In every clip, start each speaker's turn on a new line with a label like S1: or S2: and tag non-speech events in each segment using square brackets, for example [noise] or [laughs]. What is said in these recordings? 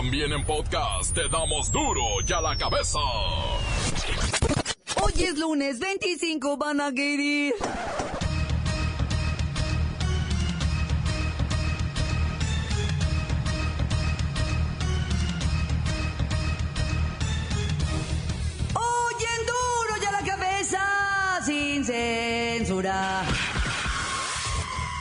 S1: También en podcast te damos duro y a la cabeza.
S2: Hoy es lunes 25, van a querer. Sin censura.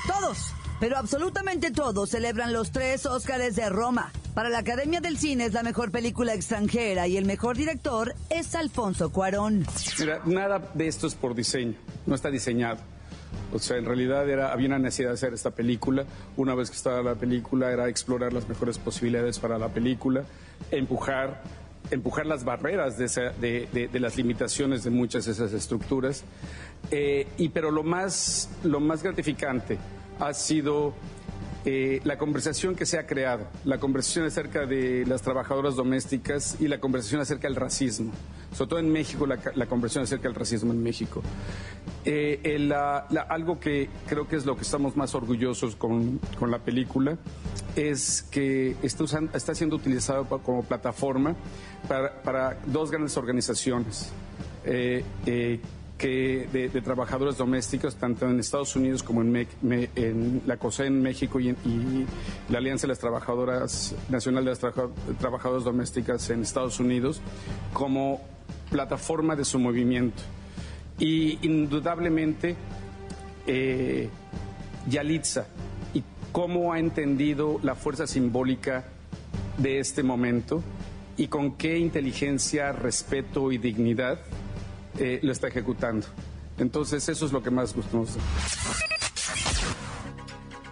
S2: Todos, pero absolutamente todos celebran los tres Óscares de Roma. Para la Academia del Cine es la mejor película extranjera y el mejor director es Alfonso Cuarón.
S3: Mira, nada de esto es por diseño, no está diseñado. O sea, en realidad había una necesidad de hacer esta película. Una vez que estaba la película, era explorar las mejores posibilidades para la película, empujar, empujar las barreras de las limitaciones de muchas de esas estructuras. Eh, y pero lo más, lo más gratificante ha sido eh, la conversación que se ha creado, la conversación acerca de las trabajadoras domésticas y la conversación acerca del racismo, sobre todo en México, la, la conversación acerca del racismo en México. Eh, el, la- la- algo que creo que es lo que estamos más orgullosos con, con la película es que está, usan- está siendo utilizado como plataforma para, para dos grandes organizaciones. eh, eh, que de, de trabajadores domésticos, tanto en Estados Unidos como en, Mex- me- en la COSE en México y, en- y la Alianza de las Trabajadoras Nacional de las Trabaja- Trabajadoras Domésticas en Estados Unidos, como plataforma de su movimiento. Y indudablemente, eh, Yalitza y cómo ha entendido la fuerza simbólica de este momento y con qué inteligencia, respeto y dignidad eh, lo está ejecutando. Entonces eso es lo que más da.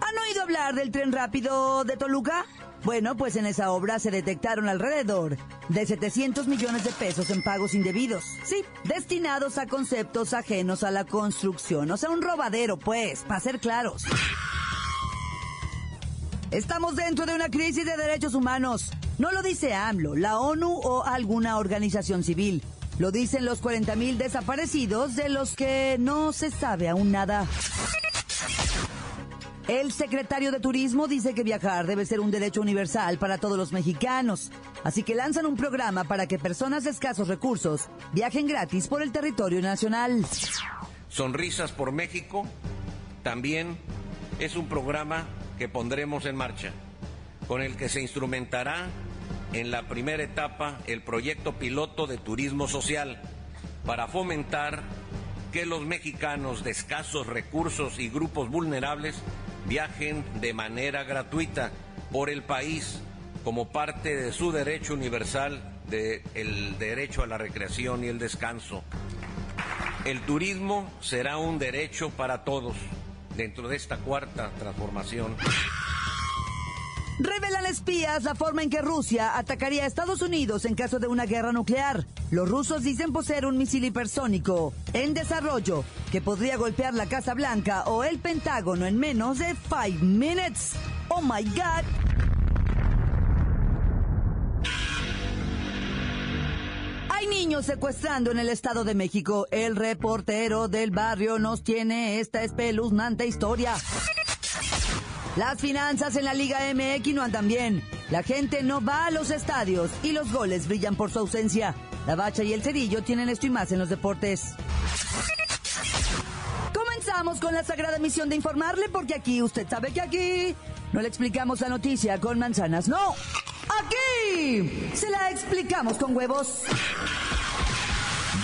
S2: ¿Han oído hablar del tren rápido de Toluca? Bueno, pues en esa obra se detectaron alrededor de 700 millones de pesos en pagos indebidos. Sí, destinados a conceptos ajenos a la construcción. O sea, un robadero, pues, para ser claros. Estamos dentro de una crisis de derechos humanos. No lo dice AMLO, la ONU o alguna organización civil. Lo dicen los 40.000 desaparecidos de los que no se sabe aún nada. El secretario de Turismo dice que viajar debe ser un derecho universal para todos los mexicanos. Así que lanzan un programa para que personas de escasos recursos viajen gratis por el territorio nacional.
S4: Sonrisas por México también es un programa que pondremos en marcha, con el que se instrumentará en la primera etapa el proyecto piloto de turismo social para fomentar que los mexicanos de escasos recursos y grupos vulnerables viajen de manera gratuita por el país como parte de su derecho universal del derecho a la recreación y el descanso. El turismo será un derecho para todos dentro de esta cuarta transformación.
S2: Revelan espías la forma en que Rusia atacaría a Estados Unidos en caso de una guerra nuclear. Los rusos dicen poseer un misil hipersónico en desarrollo que podría golpear la Casa Blanca o el Pentágono en menos de 5 minutes. Oh my god. Hay niños secuestrando en el Estado de México. El reportero del barrio nos tiene esta espeluznante historia. Las finanzas en la Liga MX no andan bien. La gente no va a los estadios y los goles brillan por su ausencia. La Bacha y el Cerillo tienen esto y más en los deportes. Comenzamos con la sagrada misión de informarle porque aquí, usted sabe que aquí no le explicamos la noticia con manzanas, no. Aquí se la explicamos con huevos.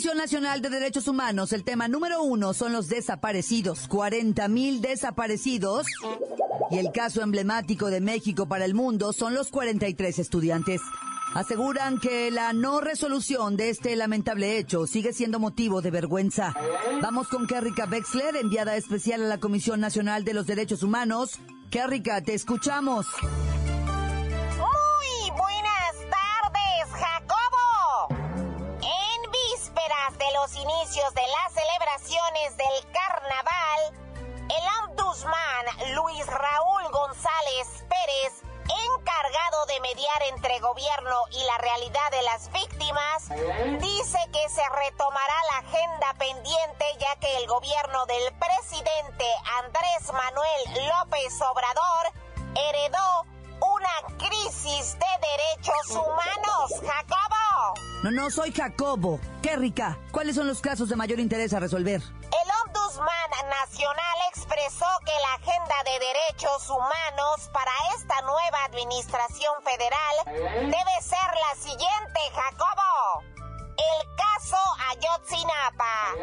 S2: Comisión Nacional de Derechos Humanos, el tema número uno son los desaparecidos. 40 mil desaparecidos. Y el caso emblemático de México para el mundo son los 43 estudiantes. Aseguran que la no resolución de este lamentable hecho sigue siendo motivo de vergüenza. Vamos con Kerrika Wexler, enviada especial a la Comisión Nacional de los Derechos Humanos. Kerrika, te escuchamos.
S5: Inicios de las celebraciones del carnaval, el ombudsman Luis Raúl González Pérez encargado de mediar entre gobierno y la realidad de las víctimas, dice que se retomará la agenda pendiente ya que el gobierno del presidente Andrés Manuel López Obrador heredó una crisis de derechos humanos, Jacobo.
S2: No, no, soy Jacobo. Qué rica. ¿Cuáles son los casos de mayor interés a resolver?
S5: El Ombudsman Nacional expresó que la agenda de derechos humanos para esta nueva administración federal debe ser la siguiente, Jacobo. El caso Ayotzinapa.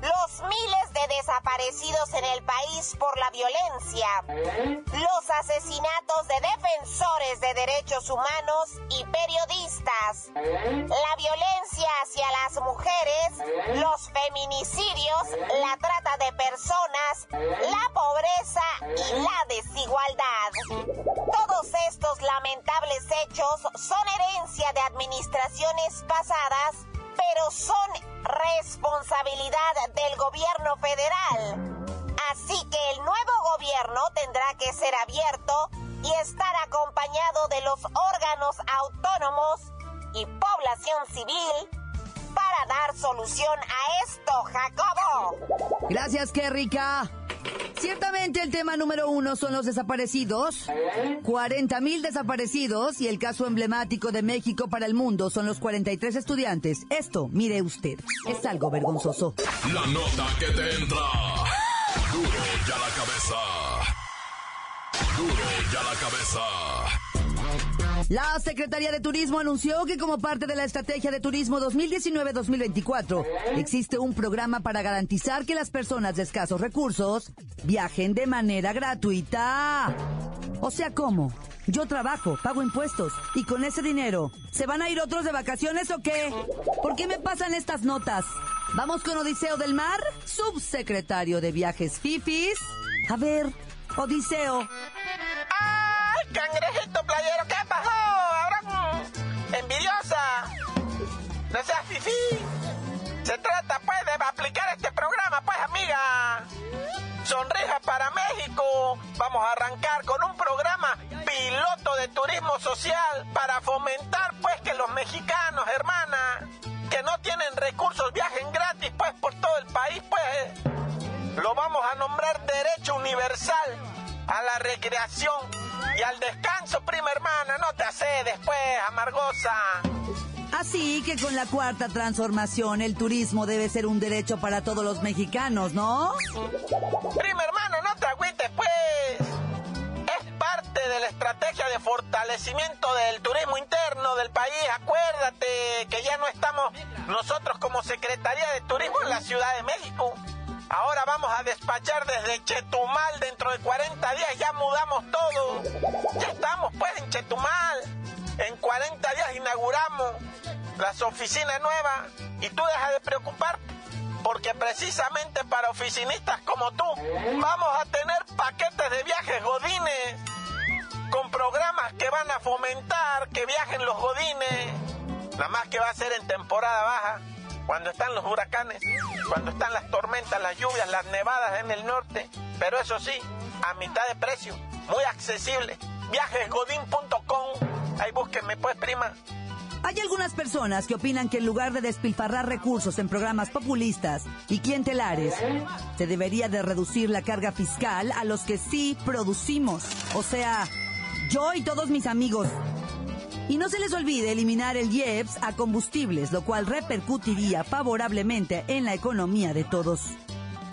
S5: Los miles de desaparecidos en el país por la violencia. Los asesinatos de defensores de derechos humanos y periodistas. La violencia hacia las mujeres. Los feminicidios. La trata de personas. La pobreza y la desigualdad. Todos estos lamentables hechos son herencia de administraciones pasadas pero son responsabilidad del gobierno federal. Así que el nuevo gobierno tendrá que ser abierto y estar acompañado de los órganos autónomos y población civil para dar solución a esto, Jacobo.
S2: Gracias, qué rica. Ciertamente el tema número uno son los desaparecidos. 40 mil desaparecidos y el caso emblemático de México para el mundo son los 43 estudiantes. Esto, mire usted, es algo vergonzoso.
S1: La nota que te entra. Duro ya la cabeza. Duro ya la cabeza.
S2: La Secretaría de Turismo anunció que como parte de la Estrategia de Turismo 2019-2024 existe un programa para garantizar que las personas de escasos recursos viajen de manera gratuita. O sea, ¿cómo? Yo trabajo, pago impuestos y con ese dinero, ¿se van a ir otros de vacaciones o qué? ¿Por qué me pasan estas notas? Vamos con Odiseo del Mar, subsecretario de Viajes FIFIs. A ver, Odiseo.
S6: ¡Ay, cangrejito playero! Seas. Se trata, pues, de aplicar este programa, pues, amiga. Sonrija para México. Vamos a arrancar con un programa piloto de turismo social para fomentar, pues, que los mexicanos, hermana, que no tienen recursos, viajen gratis, pues, por todo el país, pues. Lo vamos a nombrar derecho universal a la recreación y al descanso, prima hermana. No te hace después, amargosa.
S2: Así que con la cuarta transformación el turismo debe ser un derecho para todos los mexicanos, ¿no?
S6: Prima hermano, no te agüites, pues. Es parte de la estrategia de fortalecimiento del turismo interno del país. Acuérdate que ya no estamos nosotros como Secretaría de Turismo en la Ciudad de México. Ahora vamos a despachar desde Chetumal dentro de 40 días, ya mudamos todo. Ya estamos pues en Chetumal. En 40 días inauguramos las oficinas nuevas y tú deja de preocupar porque precisamente para oficinistas como tú vamos a tener paquetes de viajes godines con programas que van a fomentar que viajen los godines. Nada más que va a ser en temporada baja cuando están los huracanes, cuando están las tormentas, las lluvias, las nevadas en el norte. Pero eso sí, a mitad de precio, muy accesible. Viajesgodín.com, ahí búsquenme pues prima.
S2: Hay algunas personas que opinan que en lugar de despilfarrar recursos en programas populistas y clientelares, se debería de reducir la carga fiscal a los que sí producimos. O sea, yo y todos mis amigos. Y no se les olvide eliminar el IEPS a combustibles, lo cual repercutiría favorablemente en la economía de todos.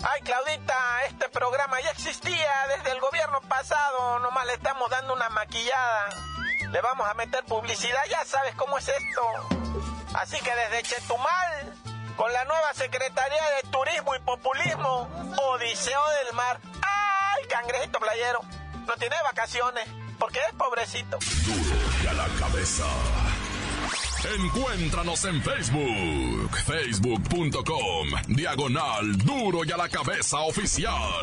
S6: Ay, Claudita, este programa ya existía desde el gobierno pasado, nomás le estamos dando una maquillada. Le vamos a meter publicidad, ya sabes cómo es esto. Así que desde Chetumal, con la nueva Secretaría de Turismo y Populismo, Odiseo del Mar. ¡Ay, cangrejito playero! No tiene vacaciones, porque es pobrecito.
S1: Duro y a la cabeza. Encuéntranos en Facebook, facebook.com, diagonal duro y a la cabeza oficial.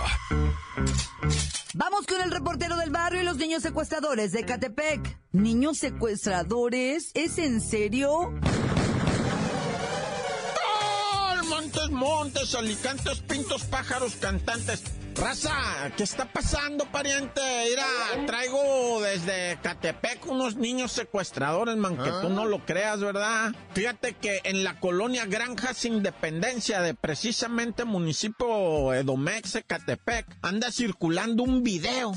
S2: Vamos con el reportero del barrio y los niños secuestradores de Catepec. ¿Niños secuestradores? ¿Es en serio?
S6: Montes, alicantes, pintos, pájaros, cantantes. Raza, ¿qué está pasando, pariente? Mira, traigo desde Catepec unos niños secuestradores, man, que tú no lo creas, ¿verdad? Fíjate que en la colonia Granjas Independencia de precisamente municipio Edomex, Catepec, anda circulando un video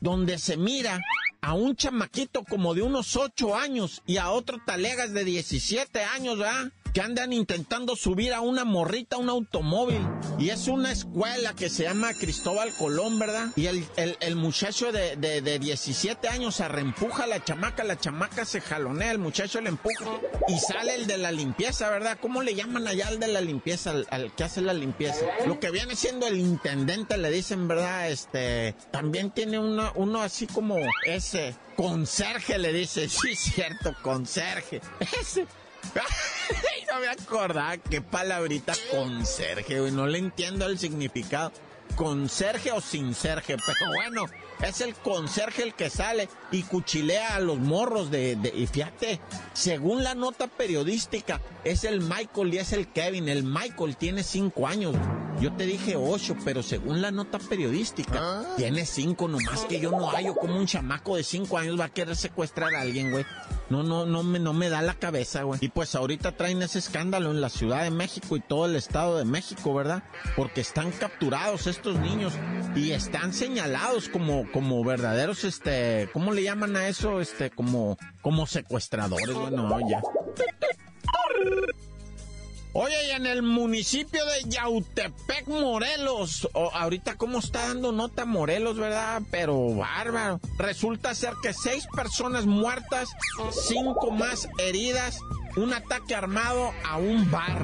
S6: donde se mira a un chamaquito como de unos 8 años y a otro talegas de 17 años, ¿verdad? Que andan intentando subir a una morrita a un automóvil. Y es una escuela que se llama Cristóbal Colón, ¿verdad? Y el, el, muchacho de, de, 17 años se reempuja a la chamaca, la chamaca se jalonea, el muchacho le empuja y sale el de la limpieza, ¿verdad? ¿Cómo le llaman allá al de la limpieza, al, que hace la limpieza? Lo que viene siendo el intendente, le dicen, ¿verdad? Este, también tiene uno, así como ese, conserje, le dice, sí, cierto, conserje. [laughs] Ese [laughs] no me acordaba qué palabrita conserje. No le entiendo el significado. Conserje o sin serge, pero bueno, es el conserje el que sale y cuchilea a los morros de, Y fíjate, según la nota periodística, es el Michael y es el Kevin. El Michael tiene cinco años. Yo te dije ocho, pero según la nota periodística, ah. tiene cinco, nomás que yo no hallo como un chamaco de cinco años va a querer secuestrar a alguien, güey. No, no, no me, no me da la cabeza, güey. Y pues ahorita traen ese escándalo en la Ciudad de México y todo el Estado de México, ¿verdad? Porque están capturados estos niños y están señalados como, como verdaderos, este, ¿cómo le llaman a eso? Este, como, como secuestradores, bueno, ya. Oye, y en el municipio de Yautepec, Morelos, ahorita cómo está dando nota Morelos, ¿verdad? Pero bárbaro. Resulta ser que seis personas muertas, cinco más heridas, un ataque armado a un bar.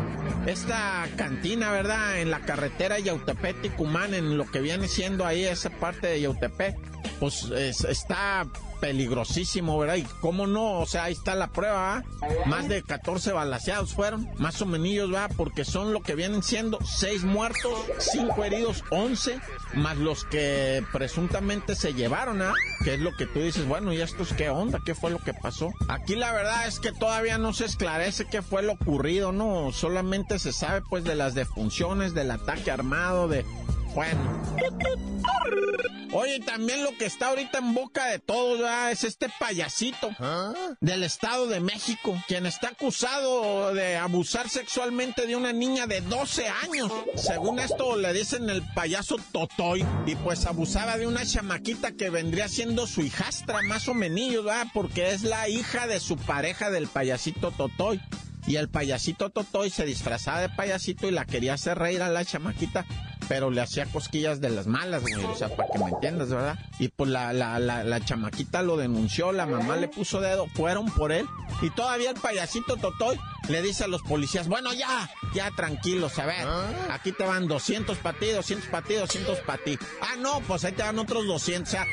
S6: Esta cantina, ¿verdad? En la carretera Yautepec-Ticumán, en lo que viene siendo ahí esa parte de Yautepec, pues está peligrosísimo, ¿verdad? Y cómo no, o sea, ahí está la prueba, Más de 14 balaseados fueron, más o menos, ¿va? Porque son lo que vienen siendo 6 muertos, 5 heridos, 11, más los que presuntamente se llevaron, ¿ah? Que es lo que tú dices, bueno, ¿y estos qué onda? ¿Qué fue lo que pasó? Aquí la verdad es que todavía no se esclarece qué fue lo ocurrido, ¿no? Solamente se sabe, pues, de las defunciones, del ataque armado, de bueno. Oye, también lo que está ahorita en boca de todos es este payasito ¿Ah? del Estado de México, quien está acusado de abusar sexualmente de una niña de 12 años. Según esto le dicen el payaso Totoy, y pues abusaba de una chamaquita que vendría siendo su hijastra, más o menos. Porque es la hija de su pareja del payasito Totoy. Y el payasito Totoy se disfrazaba de payasito y la quería hacer reír a la chamaquita pero le hacía cosquillas de las malas, güey, o sea, para que me entiendas, ¿verdad? Y pues la, la, la, la, chamaquita lo denunció, la mamá le puso dedo, fueron por él, y todavía el payasito Totoy le dice a los policías, bueno, ya, ya tranquilos, a ver, ah. aquí te van 200 para ti, 200 para ti, 200 para ti. Ah, no, pues ahí te van otros 200, o sea,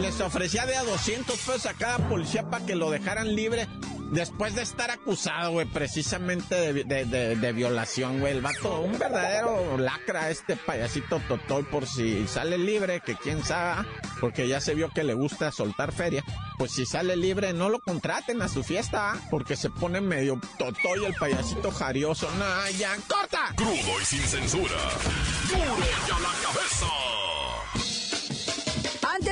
S6: les ofrecía de a 200 pesos a cada policía para que lo dejaran libre Después de estar acusado, güey, precisamente de, violación, güey, el vato, un verdadero lacra este payasito Totoy por si sale libre, que quién sabe, porque ya se vio que le gusta soltar feria. Pues si sale libre, no lo contraten a su fiesta, porque se pone medio Totoy el payasito jarioso. No, ya, corta.
S1: Crudo y sin censura. Duro ya la cabeza.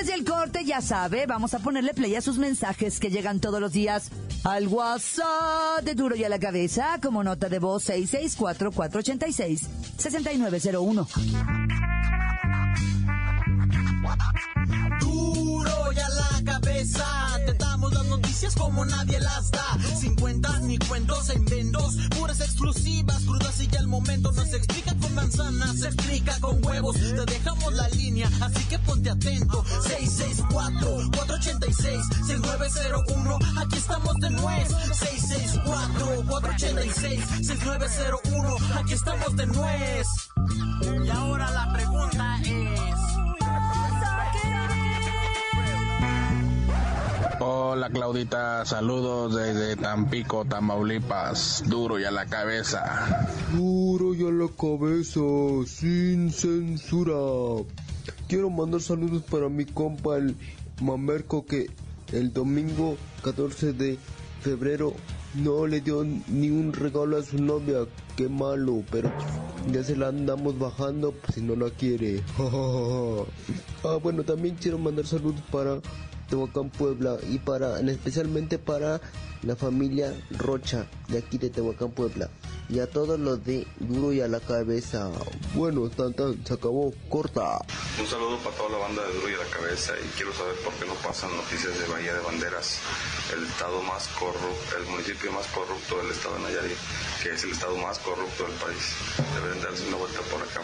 S2: Antes del corte, ya sabe, vamos a ponerle play a sus mensajes que llegan todos los días al WhatsApp de Duro y a la Cabeza como nota de voz 664-486-6901.
S7: Duro y a la cabeza, te damos las noticias como nadie las da. Sin cuentas ni cuentos en vendos, puras exclusivas, crudas y ya el momento nos explica cómo con manzanas, se explica con huevos. Te dejamos la línea, así que ponte atento. 664-486-6901, aquí estamos de nuez. 664-486-6901, aquí estamos de nuez. Y ahora la pregunta es...
S8: Hola Claudita, saludos desde Tampico, Tamaulipas, duro y a la cabeza.
S9: Duro y a la cabeza, sin censura. Quiero mandar saludos para mi compa el Mamerco que el domingo 14 de febrero no le dio ni un regalo a su novia. Qué malo, pero ya se la andamos bajando pues, si no la quiere. [laughs] ah, bueno, también quiero mandar saludos para Tehuacán, Puebla y para, especialmente para la familia Rocha de aquí de Tehuacán, Puebla y a todos los de Duro y a la cabeza. Bueno, tan, tan, se acabó, corta.
S10: Un saludo para toda la banda de Duro y a la cabeza y quiero saber por qué no pasan noticias de Bahía de Banderas, el estado más corrupto, el municipio más corrupto del estado de Nayarit, que es el estado más corrupto del país. Deben darse una vuelta por acá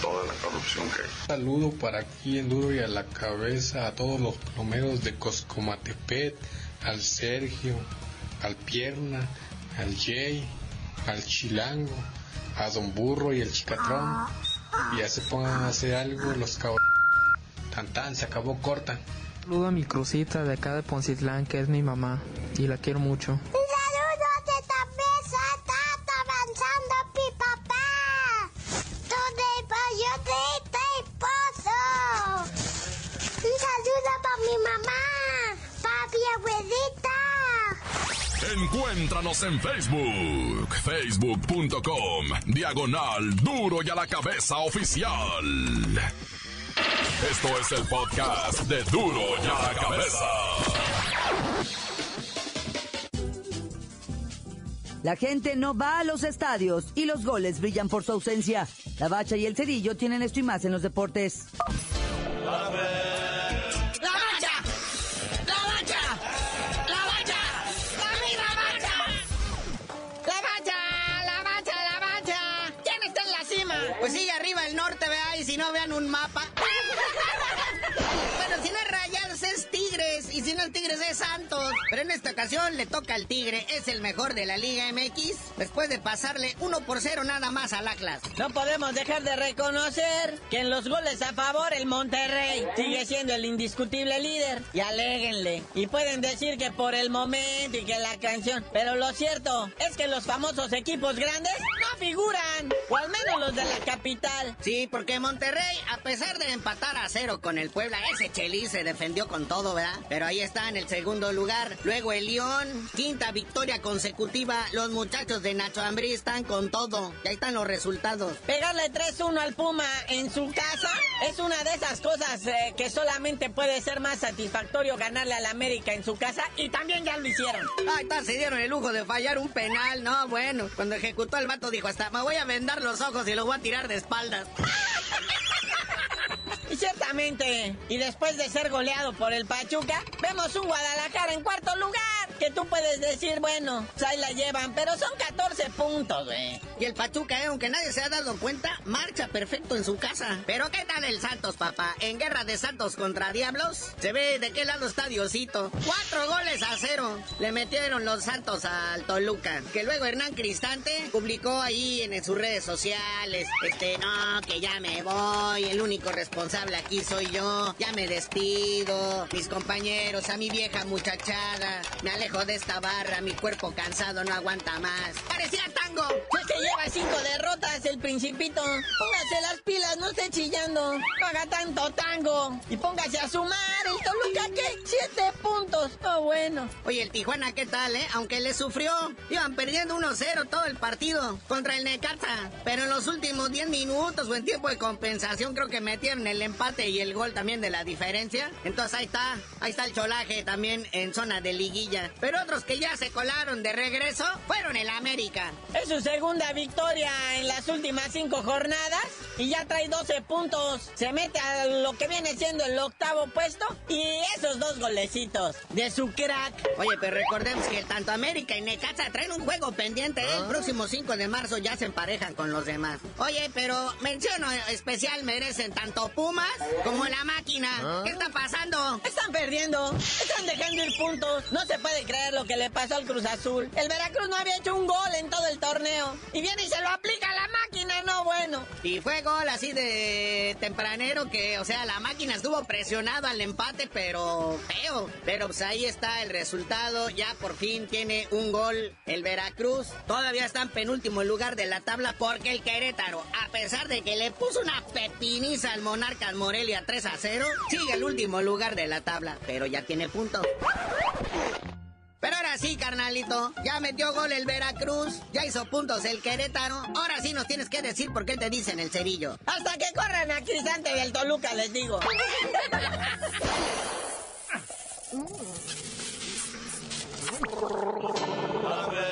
S10: toda la corrupción que hay.
S11: Saludo para aquí en Duro y a la cabeza a todos los plomeros de Coscomatepet, al Sergio, al Pierna, al Jay, al Chilango, a Don Burro y el Chicatrón. Y ya se pongan a hacer algo los cabros. Tan tan, se acabó corta.
S12: Saludo a mi crucita de acá de Poncitlán, que es mi mamá, y la quiero mucho.
S1: Encuéntranos en Facebook, facebook.com, diagonal duro y a la cabeza oficial. Esto es el podcast de duro y a la cabeza.
S2: La gente no va a los estadios y los goles brillan por su ausencia. La bacha y el cerillo tienen esto y más en los deportes.
S7: ¡La Tigres, y si no es Tigres es Santos. Pero en esta ocasión le toca al Tigre, es el mejor de la Liga MX, después de pasarle 1 por 0 nada más al Atlas.
S13: No podemos dejar de reconocer que en los goles a favor el Monterrey sigue siendo el indiscutible líder. Y aléguenle. Y pueden decir que por el momento y que la canción. Pero lo cierto es que los famosos equipos grandes no figuran. O al menos los de la capital.
S7: Sí, porque Monterrey, a pesar de empatar a cero con el Puebla, ese Chelis se defendió con todo, ¿verdad? Pero ahí está en el segundo lugar. Luego el León, quinta victoria consecutiva. Los muchachos de Nacho Ambrí están con todo. Y ahí están los resultados.
S13: Pegarle 3-1 al Puma en su casa es una de esas cosas eh, que solamente puede ser más satisfactorio ganarle al América en su casa y también ya lo hicieron.
S7: Ahí está, se dieron el lujo de fallar un penal. No, bueno, cuando ejecutó el vato dijo hasta, me voy a vendar los ojos y lo voy a tirar de espaldas.
S13: Y ciertamente, y después de ser goleado por el Pachuca, vemos un Guadalajara en cuarto lugar. Que tú puedes decir, bueno, pues ahí la llevan, pero son 14 puntos, güey.
S7: Y el Pachuca, eh, aunque nadie se ha dado cuenta, marcha perfecto en su casa. Pero ¿qué tal el Santos, papá? En guerra de Santos contra Diablos, se ve de qué lado está Diosito. Cuatro goles a cero le metieron los Santos al Toluca. Que luego Hernán Cristante publicó ahí en sus redes sociales, este, no, que ya me voy, el único responsable aquí soy yo, ya me despido, mis compañeros, a mi vieja muchachada, me alejo de esta barra, mi cuerpo cansado no aguanta más. Parecía tango.
S13: Es que lleva cinco derrotas el principito. Póngase las pilas, no esté chillando. No haga tanto tango. Y póngase a sumar. ¿El Toluca qué? Siete puntos. Oh, bueno.
S7: Oye, el Tijuana, ¿qué tal, eh? Aunque le sufrió, iban perdiendo 1-0 todo el partido contra el Necaxa. Pero en los últimos 10 minutos o en tiempo de compensación creo que metieron el empate y el gol también de la diferencia. Entonces ahí está, ahí está el cholaje también en zona de liguilla. Pero otros que ya se colaron de regreso fueron el América.
S13: Es su segunda victoria en las últimas cinco jornadas y ya trae 12 puntos. Se mete a lo que viene siendo el octavo puesto y esos dos golecitos de su crack.
S7: Oye, pero recordemos que tanto América y Necaxa traen un juego pendiente. ¿eh? El próximo 5 de marzo ya se emparejan con los demás. Oye, pero menciono especial merecen tanto Pumas como la máquina. ¿Qué está pasando?
S13: Están perdiendo. Están dejando ir puntos. No se puede creer lo que le pasó al Cruz Azul. El Veracruz no había hecho un gol en todo el torneo. Y viene y se lo aplica a la máquina, no bueno.
S7: Y fue gol así de tempranero que, o sea, la máquina estuvo presionada al empate, pero feo. Pero pues ahí está el resultado. Ya por fin tiene un gol el Veracruz. Todavía está en penúltimo lugar de la tabla porque el Querétaro, a pesar de que le puso una pepiniza al Monarcas Morelia 3 a 0, sigue el último lugar de la tabla, pero ya tiene punto. Pero ahora sí, carnalito, ya metió gol el Veracruz, ya hizo puntos el Querétaro. Ahora sí nos tienes que decir por qué te dicen el cerillo.
S13: Hasta que corran a Cristante del Toluca, les digo. [laughs]